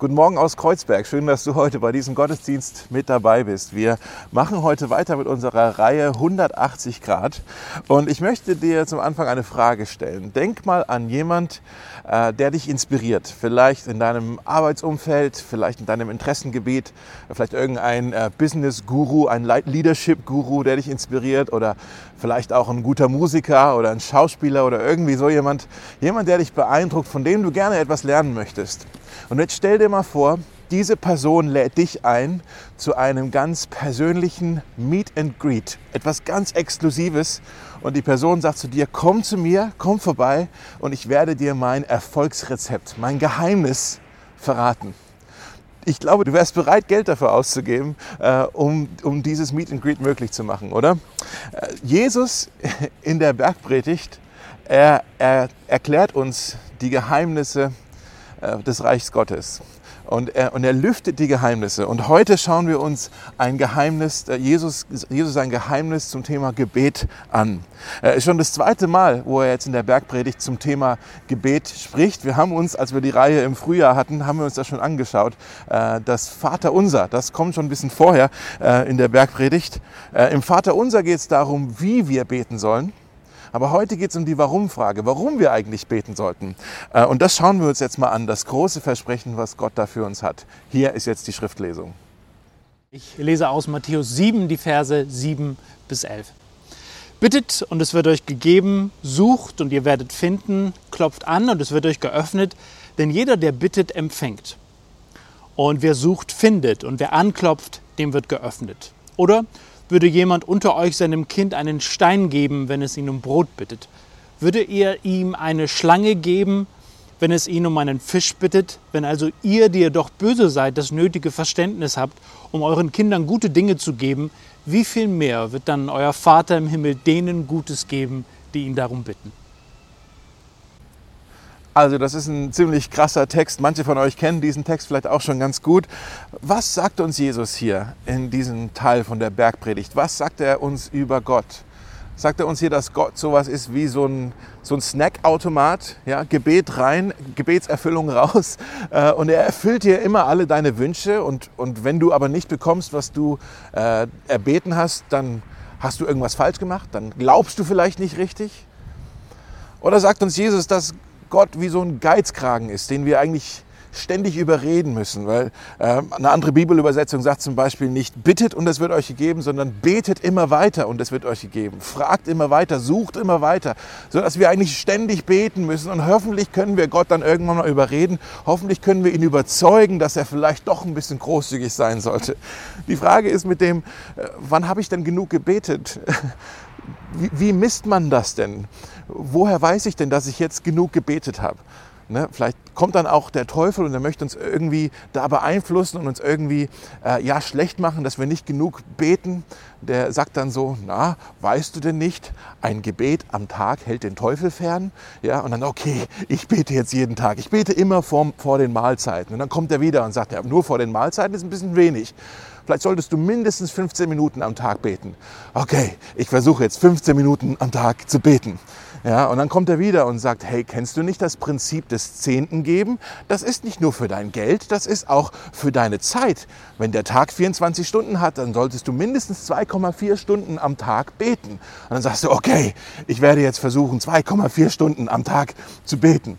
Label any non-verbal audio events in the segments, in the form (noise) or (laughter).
Guten Morgen aus Kreuzberg. Schön, dass du heute bei diesem Gottesdienst mit dabei bist. Wir machen heute weiter mit unserer Reihe 180 Grad. Und ich möchte dir zum Anfang eine Frage stellen. Denk mal an jemand, äh, der dich inspiriert. Vielleicht in deinem Arbeitsumfeld, vielleicht in deinem Interessengebiet, vielleicht irgendein äh, Business-Guru, ein Leadership-Guru, der dich inspiriert oder vielleicht auch ein guter Musiker oder ein Schauspieler oder irgendwie so jemand. Jemand, der dich beeindruckt, von dem du gerne etwas lernen möchtest. Und jetzt stell dir mal vor, diese Person lädt dich ein zu einem ganz persönlichen Meet and Greet, etwas ganz Exklusives. Und die Person sagt zu dir, komm zu mir, komm vorbei und ich werde dir mein Erfolgsrezept, mein Geheimnis verraten. Ich glaube, du wärst bereit, Geld dafür auszugeben, äh, um, um dieses Meet and Greet möglich zu machen, oder? Äh, Jesus (laughs) in der Bergpredigt, er, er erklärt uns die Geheimnisse äh, des Reichs Gottes. Und er, und er lüftet die Geheimnisse. Und heute schauen wir uns ein Geheimnis, äh, Jesus, Jesus ein Geheimnis zum Thema Gebet an. Ist schon das zweite Mal, wo er jetzt in der Bergpredigt zum Thema Gebet spricht. Wir haben uns, als wir die Reihe im Frühjahr hatten, haben wir uns das schon angeschaut. Äh, das Vater Unser, das kommt schon ein bisschen vorher in der Bergpredigt. Im Vater Unser geht es darum, wie wir beten sollen. Aber heute geht es um die Warum-Frage, warum wir eigentlich beten sollten. Äh, und das schauen wir uns jetzt mal an, das große Versprechen, was Gott da für uns hat. Hier ist jetzt die Schriftlesung. Ich lese aus Matthäus 7 die Verse 7 bis 11. Bittet und es wird euch gegeben, sucht und ihr werdet finden, klopft an und es wird euch geöffnet, denn jeder, der bittet, empfängt. Und wer sucht, findet und wer anklopft, dem wird geöffnet. Oder würde jemand unter euch seinem Kind einen Stein geben, wenn es ihn um Brot bittet? Würde ihr ihm eine Schlange geben, wenn es ihn um einen Fisch bittet? Wenn also ihr, die ihr doch böse seid, das nötige Verständnis habt, um euren Kindern gute Dinge zu geben, wie viel mehr wird dann euer Vater im Himmel denen Gutes geben, die ihn darum bitten? Also das ist ein ziemlich krasser Text. Manche von euch kennen diesen Text vielleicht auch schon ganz gut. Was sagt uns Jesus hier in diesem Teil von der Bergpredigt? Was sagt er uns über Gott? Sagt er uns hier, dass Gott sowas ist wie so ein, so ein Snackautomat, ja, Gebet rein, Gebetserfüllung raus (laughs) äh, und er erfüllt dir immer alle deine Wünsche und, und wenn du aber nicht bekommst, was du äh, erbeten hast, dann hast du irgendwas falsch gemacht, dann glaubst du vielleicht nicht richtig. Oder sagt uns Jesus, dass Gott wie so ein Geizkragen ist, den wir eigentlich ständig überreden müssen, weil äh, eine andere Bibelübersetzung sagt zum Beispiel nicht bittet und es wird euch gegeben, sondern betet immer weiter und es wird euch gegeben, fragt immer weiter, sucht immer weiter, so dass wir eigentlich ständig beten müssen und hoffentlich können wir Gott dann irgendwann mal überreden, hoffentlich können wir ihn überzeugen, dass er vielleicht doch ein bisschen großzügig sein sollte. Die Frage ist mit dem, äh, wann habe ich denn genug gebetet? (laughs) Wie, wie misst man das denn? Woher weiß ich denn, dass ich jetzt genug gebetet habe? Ne, vielleicht kommt dann auch der Teufel und er möchte uns irgendwie da beeinflussen und uns irgendwie äh, ja, schlecht machen, dass wir nicht genug beten. Der sagt dann so, na, weißt du denn nicht, ein Gebet am Tag hält den Teufel fern? Ja, und dann, okay, ich bete jetzt jeden Tag. Ich bete immer vor, vor den Mahlzeiten. Und dann kommt er wieder und sagt, ja, nur vor den Mahlzeiten ist ein bisschen wenig. Vielleicht solltest du mindestens 15 Minuten am Tag beten. Okay, ich versuche jetzt 15 Minuten am Tag zu beten. Ja, und dann kommt er wieder und sagt, hey, kennst du nicht das Prinzip des Zehnten geben? Das ist nicht nur für dein Geld, das ist auch für deine Zeit. Wenn der Tag 24 Stunden hat, dann solltest du mindestens 2,4 Stunden am Tag beten. Und dann sagst du, okay, ich werde jetzt versuchen, 2,4 Stunden am Tag zu beten.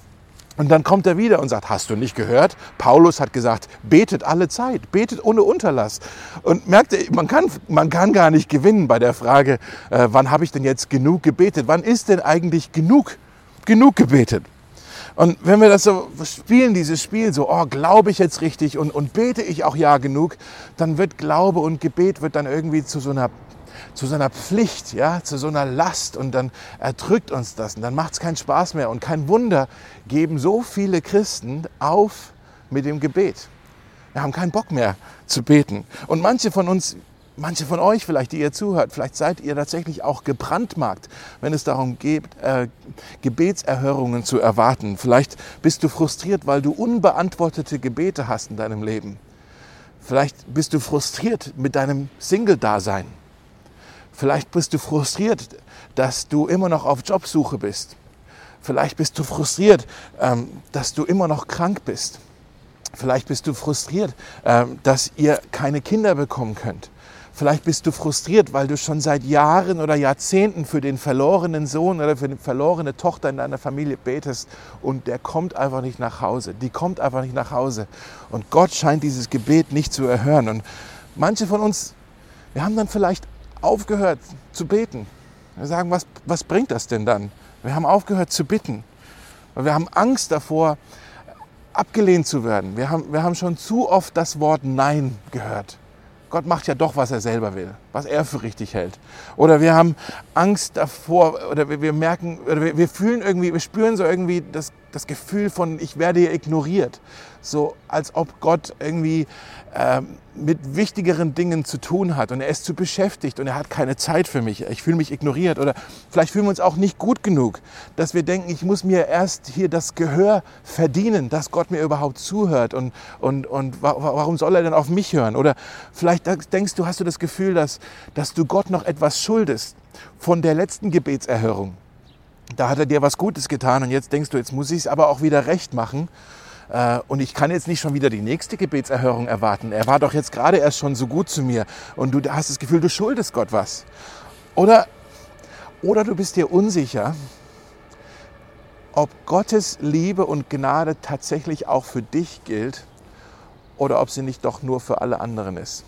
Und dann kommt er wieder und sagt, hast du nicht gehört? Paulus hat gesagt, betet alle Zeit, betet ohne Unterlass. Und merkt man kann, man kann gar nicht gewinnen bei der Frage, äh, wann habe ich denn jetzt genug gebetet? Wann ist denn eigentlich genug, genug gebetet? Und wenn wir das so spielen, dieses Spiel, so, oh, glaube ich jetzt richtig und, und bete ich auch ja genug, dann wird Glaube und Gebet wird dann irgendwie zu so einer zu so einer Pflicht, ja, zu so einer Last und dann erdrückt uns das und dann macht es keinen Spaß mehr. Und kein Wunder geben so viele Christen auf mit dem Gebet. Wir haben keinen Bock mehr zu beten. Und manche von uns, manche von euch vielleicht, die ihr zuhört, vielleicht seid ihr tatsächlich auch gebrandmarkt, wenn es darum geht, äh, Gebetserhörungen zu erwarten. Vielleicht bist du frustriert, weil du unbeantwortete Gebete hast in deinem Leben. Vielleicht bist du frustriert mit deinem Single-Dasein. Vielleicht bist du frustriert, dass du immer noch auf Jobsuche bist. Vielleicht bist du frustriert, ähm, dass du immer noch krank bist. Vielleicht bist du frustriert, äh, dass ihr keine Kinder bekommen könnt. Vielleicht bist du frustriert, weil du schon seit Jahren oder Jahrzehnten für den verlorenen Sohn oder für die verlorene Tochter in deiner Familie betest und der kommt einfach nicht nach Hause. Die kommt einfach nicht nach Hause. Und Gott scheint dieses Gebet nicht zu erhören. Und manche von uns, wir haben dann vielleicht aufgehört zu beten. Wir sagen, was, was bringt das denn dann? Wir haben aufgehört zu bitten. Wir haben Angst davor, abgelehnt zu werden. Wir haben, wir haben schon zu oft das Wort Nein gehört. Gott macht ja doch, was er selber will, was er für richtig hält. Oder wir haben Angst davor, oder wir, merken, oder wir, wir fühlen irgendwie, wir spüren so irgendwie das, das Gefühl von, ich werde hier ignoriert. So als ob Gott irgendwie äh, mit wichtigeren Dingen zu tun hat und er ist zu beschäftigt und er hat keine Zeit für mich. Ich fühle mich ignoriert oder vielleicht fühlen wir uns auch nicht gut genug, dass wir denken, ich muss mir erst hier das Gehör verdienen, dass Gott mir überhaupt zuhört und, und, und warum soll er denn auf mich hören? Oder vielleicht denkst du, hast du das Gefühl, dass, dass du Gott noch etwas schuldest von der letzten Gebetserhörung. Da hat er dir was Gutes getan und jetzt denkst du, jetzt muss ich es aber auch wieder recht machen. Äh, und ich kann jetzt nicht schon wieder die nächste Gebetserhörung erwarten. Er war doch jetzt gerade erst schon so gut zu mir und du hast das Gefühl, du schuldest Gott was. Oder, oder du bist dir unsicher, ob Gottes Liebe und Gnade tatsächlich auch für dich gilt oder ob sie nicht doch nur für alle anderen ist.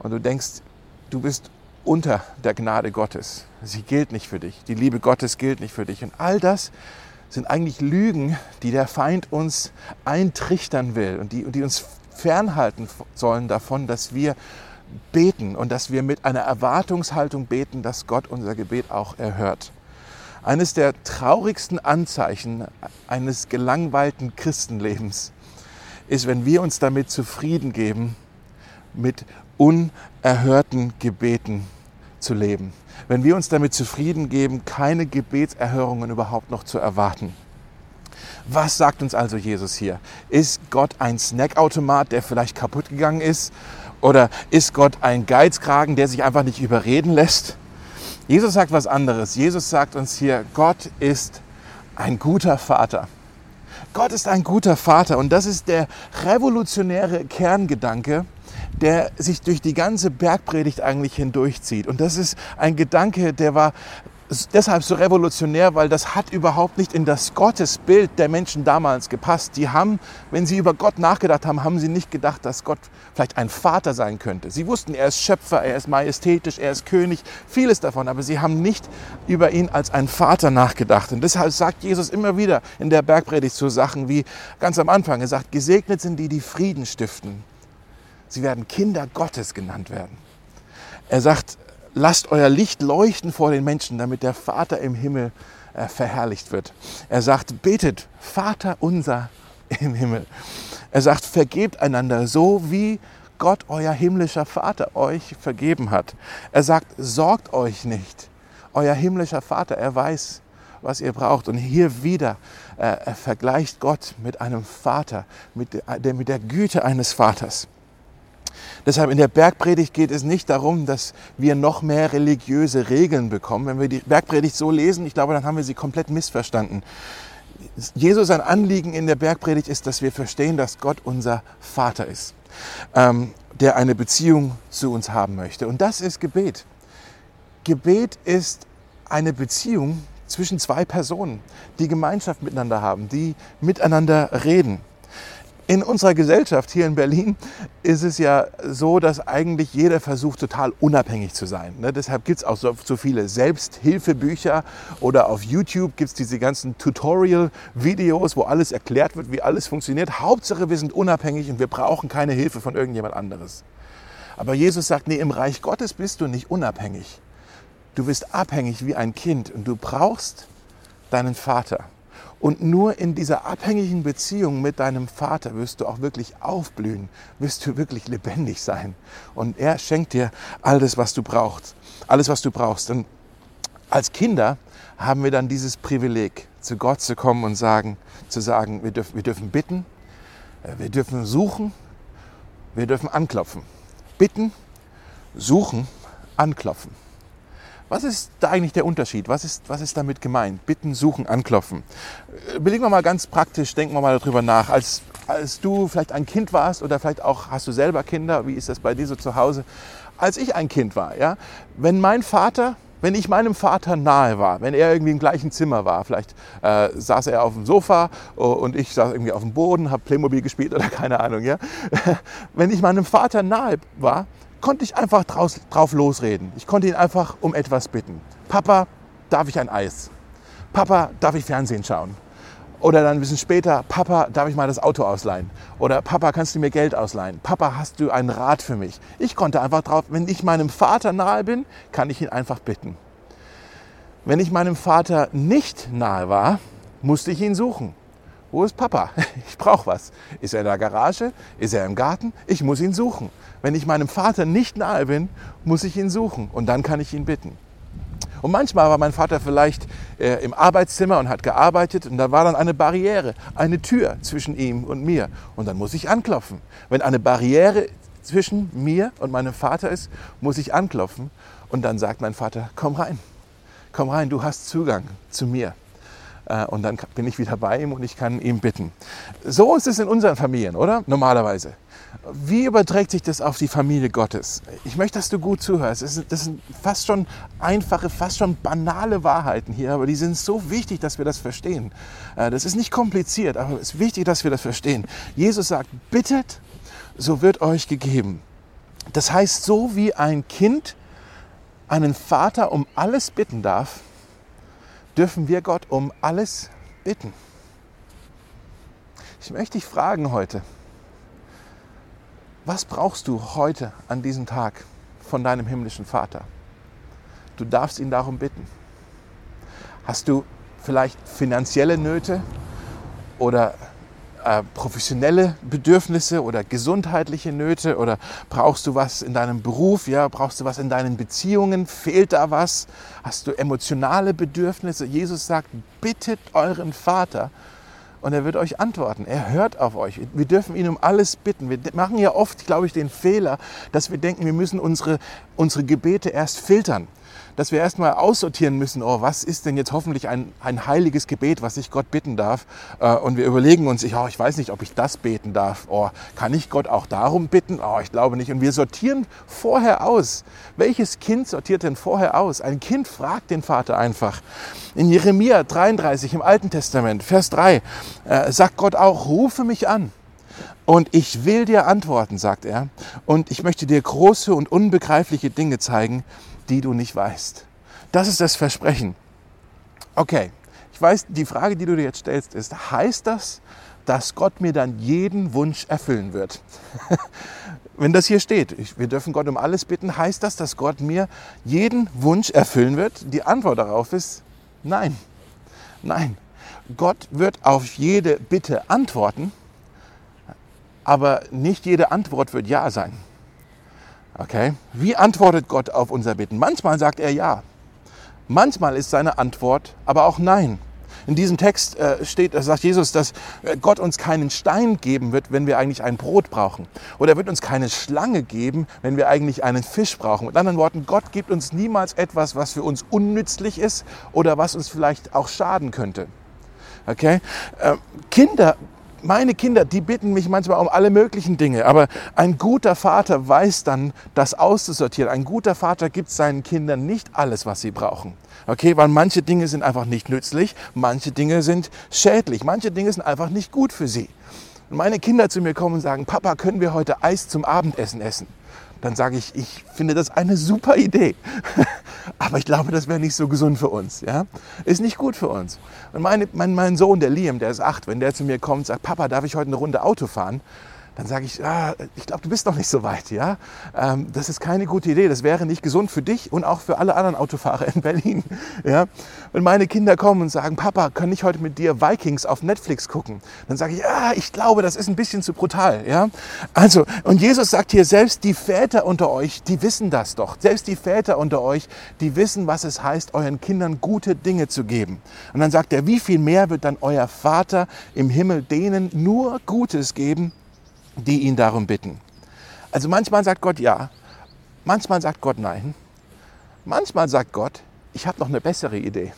Und du denkst, du bist unter der Gnade Gottes. Sie gilt nicht für dich. Die Liebe Gottes gilt nicht für dich. Und all das sind eigentlich Lügen, die der Feind uns eintrichtern will und die, die uns fernhalten sollen davon, dass wir beten und dass wir mit einer Erwartungshaltung beten, dass Gott unser Gebet auch erhört. Eines der traurigsten Anzeichen eines gelangweilten Christenlebens ist, wenn wir uns damit zufrieden geben, mit unerhörten Gebeten zu leben wenn wir uns damit zufrieden geben, keine Gebetserhörungen überhaupt noch zu erwarten. Was sagt uns also Jesus hier? Ist Gott ein Snackautomat, der vielleicht kaputt gegangen ist? Oder ist Gott ein Geizkragen, der sich einfach nicht überreden lässt? Jesus sagt was anderes. Jesus sagt uns hier, Gott ist ein guter Vater. Gott ist ein guter Vater und das ist der revolutionäre Kerngedanke, der sich durch die ganze Bergpredigt eigentlich hindurchzieht. Und das ist ein Gedanke, der war deshalb so revolutionär, weil das hat überhaupt nicht in das Gottesbild der Menschen damals gepasst. Die haben, wenn sie über Gott nachgedacht haben, haben sie nicht gedacht, dass Gott vielleicht ein Vater sein könnte. Sie wussten, er ist Schöpfer, er ist majestätisch, er ist König, vieles davon, aber sie haben nicht über ihn als ein Vater nachgedacht. Und deshalb sagt Jesus immer wieder in der Bergpredigt so Sachen wie ganz am Anfang, er sagt, gesegnet sind die, die Frieden stiften. Sie werden Kinder Gottes genannt werden. Er sagt, lasst euer Licht leuchten vor den Menschen, damit der Vater im Himmel äh, verherrlicht wird. Er sagt, betet, Vater unser im Himmel. Er sagt, vergebt einander so, wie Gott, euer himmlischer Vater, euch vergeben hat. Er sagt, sorgt euch nicht. Euer himmlischer Vater, er weiß, was ihr braucht. Und hier wieder äh, er vergleicht Gott mit einem Vater, mit der, mit der Güte eines Vaters. Deshalb in der Bergpredigt geht es nicht darum, dass wir noch mehr religiöse Regeln bekommen. Wenn wir die Bergpredigt so lesen, ich glaube, dann haben wir sie komplett missverstanden. Jesus ein Anliegen in der Bergpredigt ist, dass wir verstehen, dass Gott unser Vater ist, ähm, der eine Beziehung zu uns haben möchte. Und das ist Gebet. Gebet ist eine Beziehung zwischen zwei Personen, die Gemeinschaft miteinander haben, die miteinander reden. In unserer Gesellschaft hier in Berlin ist es ja so, dass eigentlich jeder versucht, total unabhängig zu sein. Ne? Deshalb gibt es auch so, so, viele Selbsthilfebücher oder auf YouTube gibt es diese ganzen Tutorial-Videos, wo alles erklärt wird, wie alles funktioniert. Hauptsache, wir sind unabhängig und wir brauchen keine Hilfe von irgendjemand anderes. Aber Jesus sagt, nee, im Reich Gottes bist du nicht unabhängig. Du bist abhängig wie ein Kind und du brauchst deinen Vater. Und nur in dieser abhängigen Beziehung mit deinem Vater wirst du auch wirklich aufblühen, wirst du wirklich lebendig sein. Und er schenkt dir alles, was du brauchst. Alles, was du brauchst. Und als Kinder haben wir dann dieses Privileg, zu Gott zu kommen und sagen, zu sagen, wir dürfen, wir dürfen bitten, äh, wir dürfen suchen, wir dürfen anklopfen. Bitten, suchen, anklopfen. Was ist da eigentlich der Unterschied? Was ist, was ist damit gemeint? Bitten, suchen, anklopfen. Belegen wir mal ganz praktisch, denken wir mal darüber nach. Als, als du vielleicht ein Kind warst oder vielleicht auch hast du selber Kinder, wie ist das bei dir so zu Hause? Als ich ein Kind war, ja, wenn mein Vater wenn ich meinem Vater nahe war, wenn er irgendwie im gleichen Zimmer war, vielleicht äh, saß er auf dem Sofa und ich saß irgendwie auf dem Boden, habe Playmobil gespielt oder (laughs) keine Ahnung, ja. (laughs) wenn ich meinem Vater nahe war, konnte ich einfach draus, drauf losreden. Ich konnte ihn einfach um etwas bitten. Papa, darf ich ein Eis? Papa, darf ich Fernsehen schauen? Oder dann ein bisschen später, Papa, darf ich mal das Auto ausleihen? Oder Papa, kannst du mir Geld ausleihen? Papa, hast du einen Rat für mich? Ich konnte einfach drauf, wenn ich meinem Vater nahe bin, kann ich ihn einfach bitten. Wenn ich meinem Vater nicht nahe war, musste ich ihn suchen. Wo ist Papa? (laughs) Ich brauche was. Ist er in der Garage? Ist er im Garten? Ich muss ihn suchen. Wenn ich meinem Vater nicht nahe bin, muss ich ihn suchen und dann kann ich ihn bitten. Und manchmal war mein Vater vielleicht äh, im Arbeitszimmer und hat gearbeitet und da war dann eine Barriere, eine Tür zwischen ihm und mir. Und dann muss ich anklopfen. Wenn eine Barriere zwischen mir und meinem Vater ist, muss ich anklopfen. Und dann sagt mein Vater, komm rein, komm rein, du hast Zugang zu mir. Äh, und dann bin ich wieder bei ihm und ich kann ihm bitten. So ist es in unseren Familien, oder? Normalerweise. Wie überträgt sich das auf die Familie Gottes? Ich möchte, dass du gut zuhörst. Das sind fast schon einfache, fast schon banale Wahrheiten hier, aber die sind so wichtig, dass wir das verstehen. Äh, das ist nicht kompliziert, aber es ist wichtig, dass wir das verstehen. Jesus sagt, bittet, so wird euch gegeben. Das heißt, so wie ein Kind einen Vater um alles bitten darf, dürfen wir Gott um alles bitten. Ich möchte dich fragen heute, was brauchst du heute an diesem Tag von deinem himmlischen Vater? Du darfst ihn darum bitten. Hast du vielleicht finanzielle Nöte oder äh, professionelle Bedürfnisse oder gesundheitliche Nöte oder brauchst du was in deinem Beruf, ja, brauchst du was in deinen Beziehungen, fehlt da was? Hast du emotionale Bedürfnisse? Jesus sagt, bittet euren Vater und er wird euch antworten. Er hört auf euch. Wir dürfen ihn um alles bitten. Wir machen ja oft, glaube ich, den Fehler, dass wir denken, wir müssen unsere, unsere Gebete erst filtern dass wir erstmal aussortieren müssen, oh, was ist denn jetzt hoffentlich ein, ein heiliges Gebet, was ich Gott bitten darf. Äh, und wir überlegen uns, oh, ich weiß nicht, ob ich das beten darf. Oh, kann ich Gott auch darum bitten? Oh, ich glaube nicht. Und wir sortieren vorher aus. Welches Kind sortiert denn vorher aus? Ein Kind fragt den Vater einfach. In Jeremia 33 im Alten Testament, Vers 3, äh, sagt Gott auch, rufe mich an. Und ich will dir antworten, sagt er. Und ich möchte dir große und unbegreifliche Dinge zeigen, die du nicht weißt. Das ist das Versprechen. Okay, ich weiß, die Frage, die du dir jetzt stellst, ist, heißt das, dass Gott mir dann jeden Wunsch erfüllen wird? (laughs) Wenn das hier steht, ich, wir dürfen Gott um alles bitten, heißt das, dass Gott mir jeden Wunsch erfüllen wird? Die Antwort darauf ist nein. Nein. Gott wird auf jede Bitte antworten, aber nicht jede Antwort wird Ja sein. Okay? Wie antwortet Gott auf unser Bitten? Manchmal sagt er ja. Manchmal ist seine Antwort aber auch nein. In diesem Text äh, steht, da sagt Jesus, dass äh, Gott uns keinen Stein geben wird, wenn wir eigentlich ein Brot brauchen. Oder er wird uns keine Schlange geben, wenn wir eigentlich einen Fisch brauchen. Mit anderen Worten, Gott gibt uns niemals etwas, was für uns unnützlich ist oder was uns vielleicht auch schaden könnte. Okay? Äh, Kinder meine Kinder, die bitten mich manchmal um alle möglichen Dinge, aber ein guter Vater weiß dann, das auszusortieren. Ein guter Vater gibt seinen Kindern nicht alles, was sie brauchen. Okay, weil manche Dinge sind einfach nicht nützlich, manche Dinge sind schädlich, manche Dinge sind einfach nicht gut für sie. Und meine Kinder zu mir kommen und sagen, Papa, können wir heute Eis zum Abendessen essen? Dann sage ich, ich finde das eine super Idee. (laughs) Aber ich glaube, das wäre nicht so gesund für uns. Ja? Ist nicht gut für uns. Und meine, mein, mein Sohn, der Liam, der ist acht, wenn der zu mir kommt und sagt, Papa, darf ich heute eine Runde Auto fahren? Dann sage ich, ah, ich glaube, du bist noch nicht so weit. Ja? Ähm, das ist keine gute Idee. Das wäre nicht gesund für dich und auch für alle anderen Autofahrer in Berlin. (laughs) Ja? Wenn meine Kinder kommen und sagen, Papa, kann ich heute mit dir Vikings auf Netflix gucken? Dann sage ich, ja, ich glaube, das ist ein bisschen zu brutal. Ja? Also, und Jesus sagt hier, selbst die Väter unter euch, die wissen das doch. Selbst die Väter unter euch, die wissen, was es heißt, euren Kindern gute Dinge zu geben. Und dann sagt er, wie viel mehr wird dann euer Vater im Himmel denen nur Gutes geben, die ihn darum bitten. Also manchmal sagt Gott ja, manchmal sagt Gott nein. Manchmal sagt Gott, ich habe noch eine bessere Idee.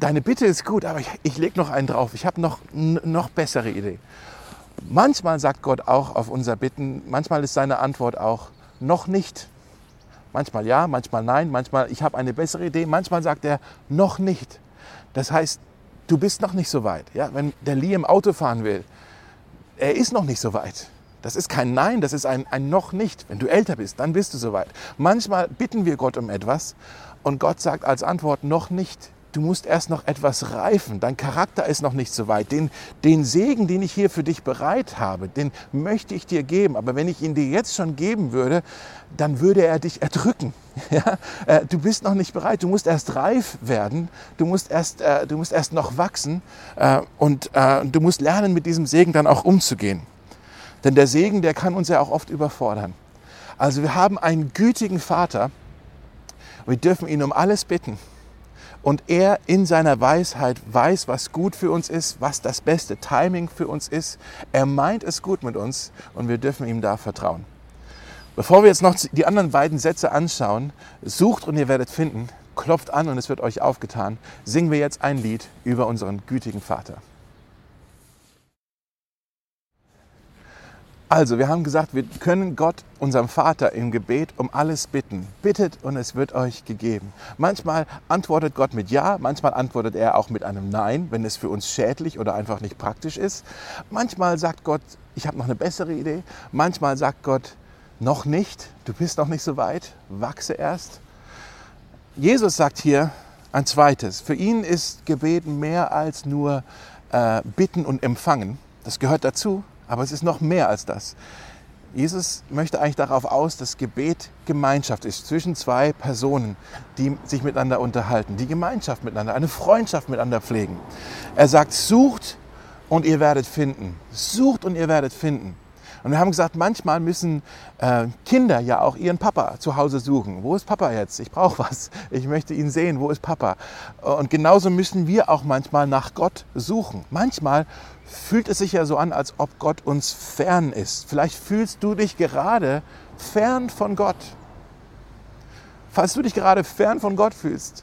Deine Bitte ist gut, aber ich, ich lege noch einen drauf. Ich habe noch noch bessere Idee. Manchmal sagt Gott auch auf unser Bitten, manchmal ist seine Antwort auch noch nicht. Manchmal ja, manchmal nein, manchmal ich habe eine bessere Idee, manchmal sagt er noch nicht. Das heißt, du bist noch nicht so weit. Ja, wenn der Lee im Auto fahren will, er ist noch nicht so weit. Das ist kein Nein, das ist ein, ein noch nicht. Wenn du älter bist, dann bist du so weit. Manchmal bitten wir Gott um etwas und Gott sagt als Antwort noch nicht du musst erst noch etwas reifen. Dein Charakter ist noch nicht so weit. Den, den Segen, den ich hier für dich bereit habe, den möchte ich dir geben. Aber wenn ich ihn dir jetzt schon geben würde, dann würde er dich erdrücken. (laughs) Ja? Äh, du bist noch nicht bereit. Du musst erst reif werden. Du musst erst, äh, du musst erst noch wachsen. Äh, und du musst lernen, mit diesem Segen dann auch umzugehen. Denn der Segen, der kann uns ja auch oft überfordern. Also wir haben einen gütigen Vater. Wir dürfen ihn um alles bitten und er in seiner Weisheit weiß, was gut für uns ist, was das beste Timing für uns ist. Er meint es gut mit uns und wir dürfen ihm da vertrauen. Bevor wir jetzt noch die anderen beiden Sätze anschauen, sucht und ihr werdet finden, klopft an und es wird euch aufgetan, singen wir jetzt ein Lied über unseren gütigen Vater. Also, wir haben gesagt, wir können Gott, unserem Vater, im Gebet um alles bitten. Bittet und es wird euch gegeben. Manchmal antwortet Gott mit Ja, manchmal antwortet er auch mit einem Nein, wenn es für uns schädlich oder einfach nicht praktisch ist. Manchmal sagt Gott, ich habe noch eine bessere Idee. Manchmal sagt Gott, noch nicht, du bist noch nicht so weit, wachse erst. Jesus sagt hier ein zweites. Für ihn ist Gebet mehr als nur äh, bitten und empfangen. Das gehört dazu. Aber es ist noch mehr als das. Jesus möchte eigentlich darauf aus, dass Gebet Gemeinschaft ist zwischen zwei Personen, die sich miteinander unterhalten, die Gemeinschaft miteinander, eine Freundschaft miteinander pflegen. Er sagt, sucht und ihr werdet finden. Sucht und ihr werdet finden. Und wir haben gesagt, manchmal müssen äh, Kinder ja auch ihren Papa zu Hause suchen. Wo ist Papa jetzt? Ich brauche was. Ich möchte ihn sehen. Wo ist Papa? Und genauso müssen wir auch manchmal nach Gott suchen. Manchmal fühlt es sich ja so an, als ob Gott uns fern ist. Vielleicht fühlst du dich gerade fern von Gott. Falls du dich gerade fern von Gott fühlst,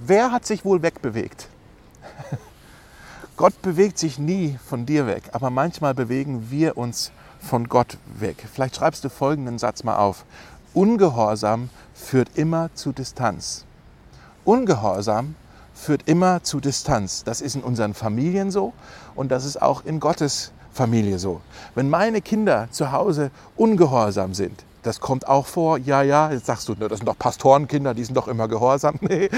wer hat sich wohl wegbewegt? (laughs) Gott bewegt sich nie von dir weg, aber manchmal bewegen wir uns von Gott weg. Vielleicht schreibst du folgenden Satz mal auf. Ungehorsam führt immer zu Distanz. Ungehorsam führt immer zu Distanz. Das ist in unseren Familien so und das ist auch in Gottes Familie so. Wenn meine Kinder zu Hause ungehorsam sind, das kommt auch vor, ja, ja, jetzt sagst du, das sind doch Pastorenkinder, die sind doch immer gehorsam. (laughs) Nee,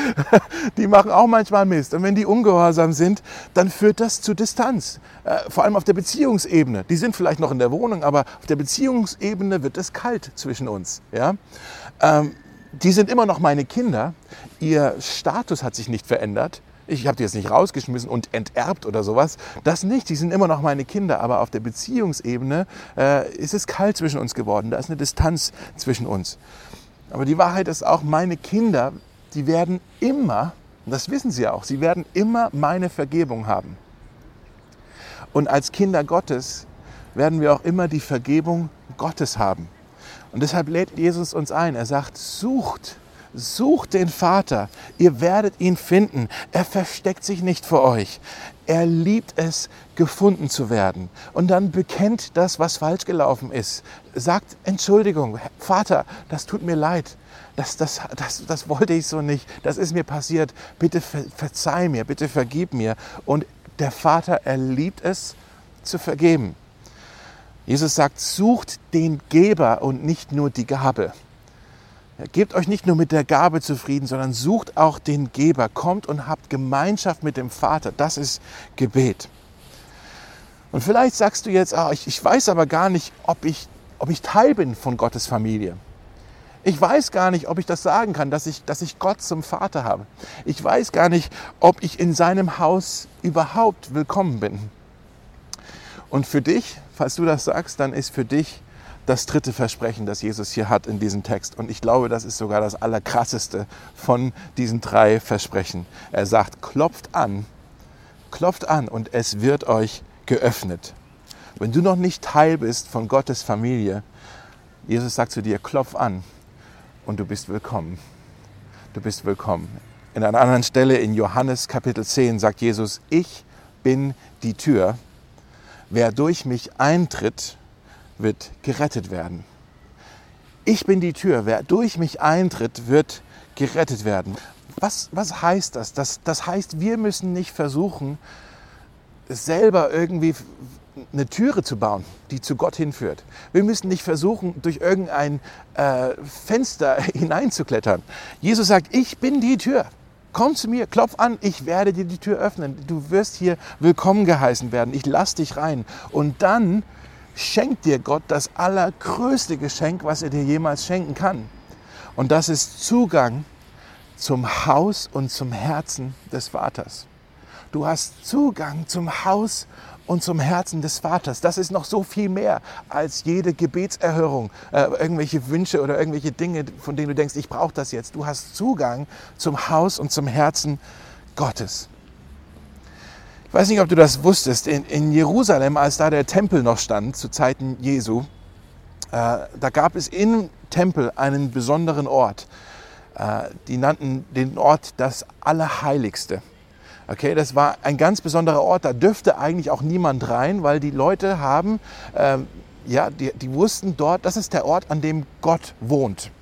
die machen auch manchmal Mist. Und wenn die ungehorsam sind, dann führt das zu Distanz. Äh, vor allem auf der Beziehungsebene. Die sind vielleicht noch in der Wohnung, aber auf der Beziehungsebene wird es kalt zwischen uns. Ja? Ähm, die sind immer noch meine Kinder. Ihr Status hat sich nicht verändert. Ich habe die jetzt nicht rausgeschmissen und enterbt oder sowas. Das nicht. Die sind immer noch meine Kinder. Aber auf der Beziehungsebene äh, ist es kalt zwischen uns geworden. Da ist eine Distanz zwischen uns. Aber die Wahrheit ist auch, meine Kinder, die werden immer, das wissen sie auch, sie werden immer meine Vergebung haben. Und als Kinder Gottes werden wir auch immer die Vergebung Gottes haben. Und deshalb lädt Jesus uns ein. Er sagt, sucht, sucht den Vater. Ihr werdet ihn finden. Er versteckt sich nicht vor euch. Er liebt es, gefunden zu werden. Und dann bekennt das, was falsch gelaufen ist. Sagt Entschuldigung, Vater, das tut mir leid. Das, das, das, das wollte ich so nicht. Das ist mir passiert. Bitte verzeih mir, bitte vergib mir. Und der Vater, er liebt es, zu vergeben. Jesus sagt, sucht den Geber und nicht nur die Gabe. Gebt euch nicht nur mit der Gabe zufrieden, sondern sucht auch den Geber. Kommt und habt Gemeinschaft mit dem Vater. Das ist Gebet. Und vielleicht sagst du jetzt, ah, ich, ich weiß aber gar nicht, ob ich, ob ich Teil bin von Gottes Familie. Ich weiß gar nicht, ob ich das sagen kann, dass ich, dass ich Gott zum Vater habe. Ich weiß gar nicht, ob ich in seinem Haus überhaupt willkommen bin. Und für dich, falls du das sagst, dann ist für dich das dritte Versprechen, das Jesus hier hat in diesem Text. Und ich glaube, das ist sogar das Allerkrasseste von diesen drei Versprechen. Er sagt, klopft an, klopft an und es wird euch geöffnet. Wenn du noch nicht Teil bist von Gottes Familie, Jesus sagt zu dir, klopf an und du bist willkommen. Du bist willkommen. In einer anderen Stelle in Johannes Kapitel 10 sagt Jesus, ich bin die Tür. Wer durch mich eintritt, wird gerettet werden. Ich bin die Tür. Wer durch mich eintritt, wird gerettet werden. Was, was heißt das? das? Das heißt, wir müssen nicht versuchen, selber irgendwie eine Türe zu bauen, die zu Gott hinführt. Wir müssen nicht versuchen, durch irgendein äh, Fenster (laughs) hineinzuklettern. Jesus sagt, ich bin die Tür. Komm zu mir, klopf an, ich werde dir die Tür öffnen. Du wirst hier willkommen geheißen werden. Ich lass dich rein. Und dann schenkt dir Gott das allergrößte Geschenk, was er dir jemals schenken kann. Und das ist Zugang zum Haus und zum Herzen des Vaters. Du hast Zugang zum Haus und zum Herzen des Vaters. Das ist noch so viel mehr als jede Gebetserhörung, äh, irgendwelche Wünsche oder irgendwelche Dinge, von denen du denkst, ich brauche das jetzt. Du hast Zugang zum Haus und zum Herzen Gottes. Ich weiß nicht, ob du das wusstest. In, in Jerusalem, als da der Tempel noch stand, zu Zeiten Jesu, äh, da gab es im Tempel einen besonderen Ort. Äh, die nannten den Ort das Allerheiligste. Okay, das war ein ganz besonderer Ort. Da dürfte eigentlich auch niemand rein, weil die Leute haben, ähm, ja, die, die wussten dort, das ist der Ort, an dem Gott wohnt.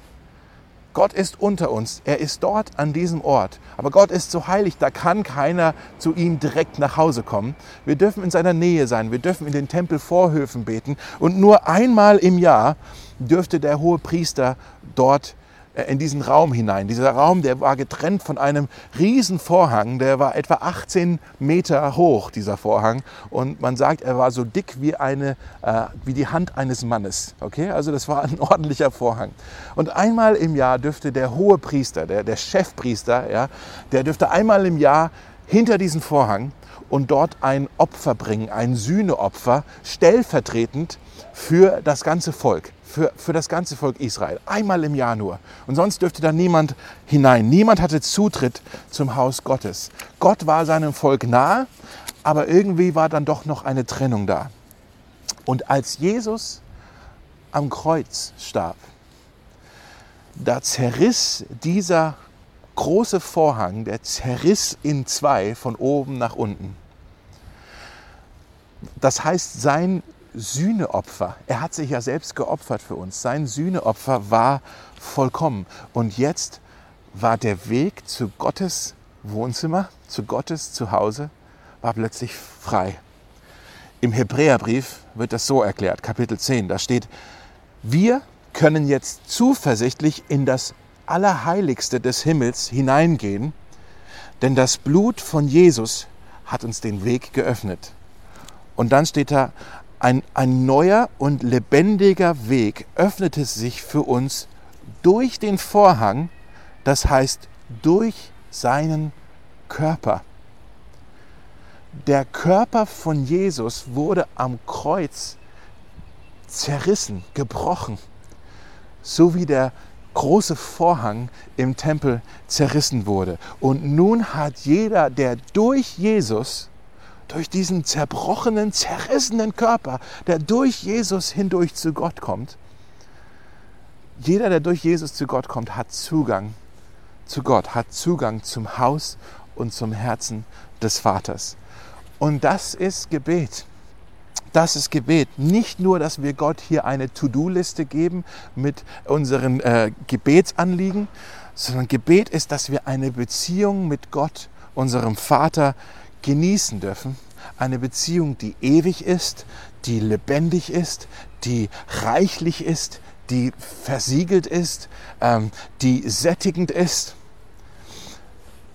Gott ist unter uns. Er ist dort an diesem Ort. Aber Gott ist so heilig, da kann keiner zu ihm direkt nach Hause kommen. Wir dürfen in seiner Nähe sein. Wir dürfen in den Tempelvorhöfen beten. Und nur einmal im Jahr dürfte der hohe Priester dort in diesen Raum hinein. Dieser Raum, der war getrennt von einem riesen Vorhang, der war etwa 18 Meter hoch, dieser Vorhang. Und man sagt, er war so dick wie, eine, äh, wie die Hand eines Mannes. Okay, also das war ein (laughs) ordentlicher Vorhang. Und einmal im Jahr dürfte der hohe Priester, der, der Chefpriester, ja, der dürfte einmal im Jahr hinter diesen Vorhang und dort ein Opfer bringen, ein Sühneopfer, stellvertretend für das ganze Volk für, für das ganze Volk Israel. Einmal im Jahr nur. Und sonst dürfte da niemand hinein. Niemand hatte Zutritt zum Haus Gottes. Gott war seinem Volk nahe, aber irgendwie war dann doch noch eine Trennung da. Und als Jesus am Kreuz starb, da zerriss dieser große Vorhang, der zerriss in zwei von oben nach unten. Das heißt, sein Sühneopfer. Er hat sich ja selbst geopfert für uns. Sein Sühneopfer war vollkommen. Und jetzt war der Weg zu Gottes Wohnzimmer, zu Gottes Zuhause, war plötzlich frei. Im Hebräerbrief wird das so erklärt, Kapitel 10, da steht, wir können jetzt zuversichtlich in das Allerheiligste des Himmels hineingehen, denn das Blut von Jesus hat uns den Weg geöffnet. Und dann steht da, ein, ein neuer und lebendiger Weg öffnete sich für uns durch den Vorhang, das heißt durch seinen Körper. Der Körper von Jesus wurde am Kreuz zerrissen, gebrochen, so wie der große Vorhang im Tempel zerrissen wurde. Und nun hat jeder, der durch Jesus durch diesen zerbrochenen, zerrissenen Körper, der durch Jesus hindurch zu Gott kommt. Jeder, der durch Jesus zu Gott kommt, hat Zugang zu Gott, hat Zugang zum Haus und zum Herzen des Vaters. Und das ist Gebet. Das ist Gebet. Nicht nur, dass wir Gott hier eine To-Do-Liste geben mit unseren äh, Gebetsanliegen, sondern Gebet ist, dass wir eine Beziehung mit Gott, unserem Vater, genießen dürfen. Eine Beziehung, die ewig ist, die lebendig ist, die reichlich ist, die versiegelt ist, ähm, die sättigend ist.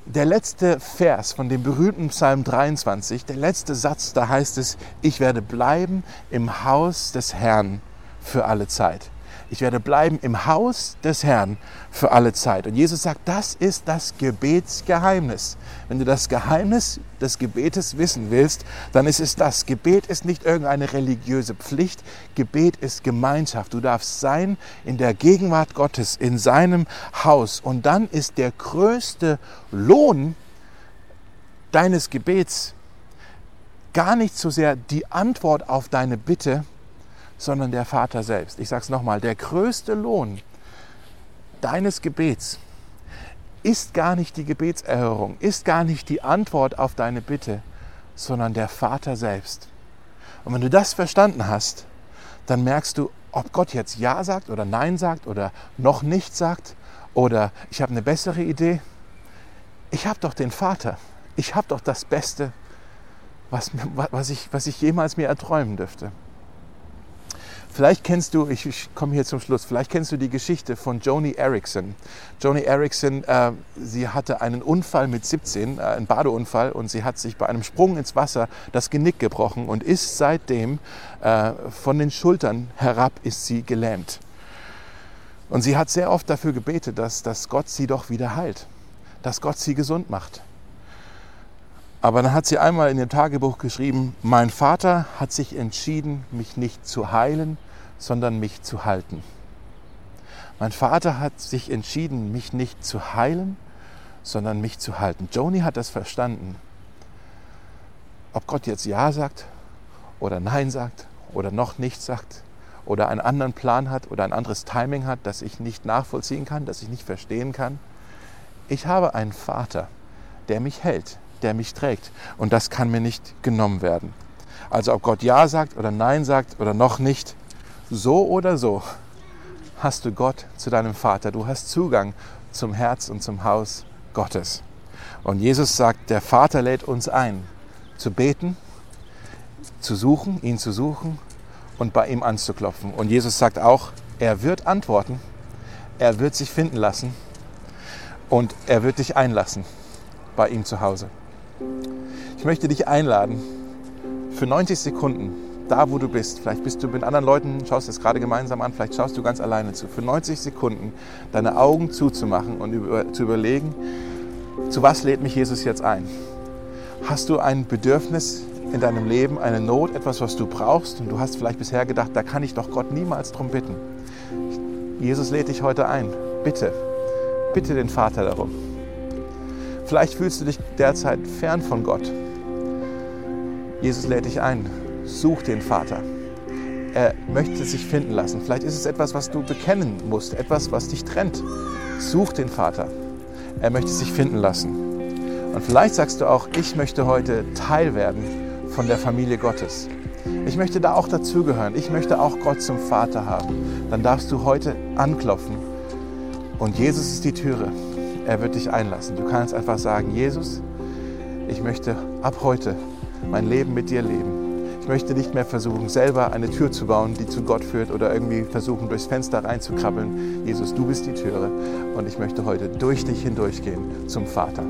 Der letzte Vers von dem berühmten Psalm 23, der letzte Satz, da heißt es, ich werde bleiben im Haus des Herrn für alle Zeit. Ich werde bleiben im Haus des Herrn für alle Zeit. Und Jesus sagt, das ist das Gebetsgeheimnis. Wenn du das Geheimnis des Gebetes wissen willst, dann ist es das. Gebet ist nicht irgendeine religiöse Pflicht. Gebet ist Gemeinschaft. Du darfst sein in der Gegenwart Gottes, in seinem Haus. Und dann ist der größte Lohn deines Gebets gar nicht so sehr die Antwort auf deine Bitte, sondern der Vater selbst. Ich sage es nochmal, der größte Lohn deines Gebets ist gar nicht die Gebetserhörung, ist gar nicht die Antwort auf deine Bitte, sondern der Vater selbst. Und wenn du das verstanden hast, dann merkst du, ob Gott jetzt Ja sagt oder Nein sagt oder noch nicht sagt oder ich habe eine bessere Idee. Ich habe doch den Vater. Ich habe doch das Beste, was, was, ich, was ich jemals mir erträumen dürfte. Vielleicht kennst du, ich, ich komme hier zum Schluss, vielleicht kennst du die Geschichte von Joni Erickson. Joni Erickson, äh, sie hatte einen Unfall mit 17, äh, einen Badeunfall, und sie hat sich bei einem Sprung ins Wasser das Genick gebrochen und ist seitdem äh, von den Schultern herab ist sie gelähmt. Und sie hat sehr oft dafür gebetet, dass, dass Gott sie doch wieder heilt, dass Gott sie gesund macht. Aber dann hat sie einmal in dem Tagebuch geschrieben, mein Vater hat sich entschieden, mich nicht zu heilen, sondern mich zu halten. Mein Vater hat sich entschieden, mich nicht zu heilen, sondern mich zu halten. Joni hat das verstanden. Ob Gott jetzt Ja sagt oder Nein sagt oder noch nichts sagt oder einen anderen Plan hat oder ein anderes Timing hat, das ich nicht nachvollziehen kann, das ich nicht verstehen kann. Ich habe einen Vater, der mich hält, der mich trägt. Und das kann mir nicht genommen werden. Also ob Gott Ja sagt oder Nein sagt oder noch nicht, so oder so hast du Gott zu deinem Vater. Du hast Zugang zum Herz und zum Haus Gottes. Und Jesus sagt, der Vater lädt uns ein, zu beten, zu suchen, ihn zu suchen und bei ihm anzuklopfen. Und Jesus sagt auch, er wird antworten, er wird sich finden lassen und er wird dich einlassen bei ihm zu Hause. Ich möchte dich einladen, für 90 Sekunden, da wo du bist, vielleicht bist du mit anderen Leuten, schaust es gerade gemeinsam an, vielleicht schaust du ganz alleine zu, für 90 Sekunden deine Augen zuzumachen und über, zu überlegen, zu was lädt mich Jesus jetzt ein? Hast du ein Bedürfnis in deinem Leben, eine Not, etwas, was du brauchst und du hast vielleicht bisher gedacht, da kann ich doch Gott niemals drum bitten. Jesus lädt dich heute ein. Bitte, bitte den Vater darum. Vielleicht fühlst du dich derzeit fern von Gott. Jesus lädt dich ein. Such den Vater. Er möchte sich finden lassen. Vielleicht ist es etwas, was du bekennen musst, etwas, was dich trennt. Such den Vater. Er möchte sich finden lassen. Und vielleicht sagst du auch, ich möchte heute Teil werden von der Familie Gottes. Ich möchte da auch dazugehören. Ich möchte auch Gott zum Vater haben. Dann darfst du heute anklopfen. Und Jesus ist die Türe. Er wird dich einlassen. Du kannst einfach sagen, Jesus, ich möchte ab heute mein Leben mit dir leben. Ich möchte nicht mehr versuchen, selber eine Tür zu bauen, die zu Gott führt oder irgendwie versuchen, durchs Fenster reinzukrabbeln. Jesus, du bist die Türe und ich möchte heute durch dich hindurchgehen zum Vater.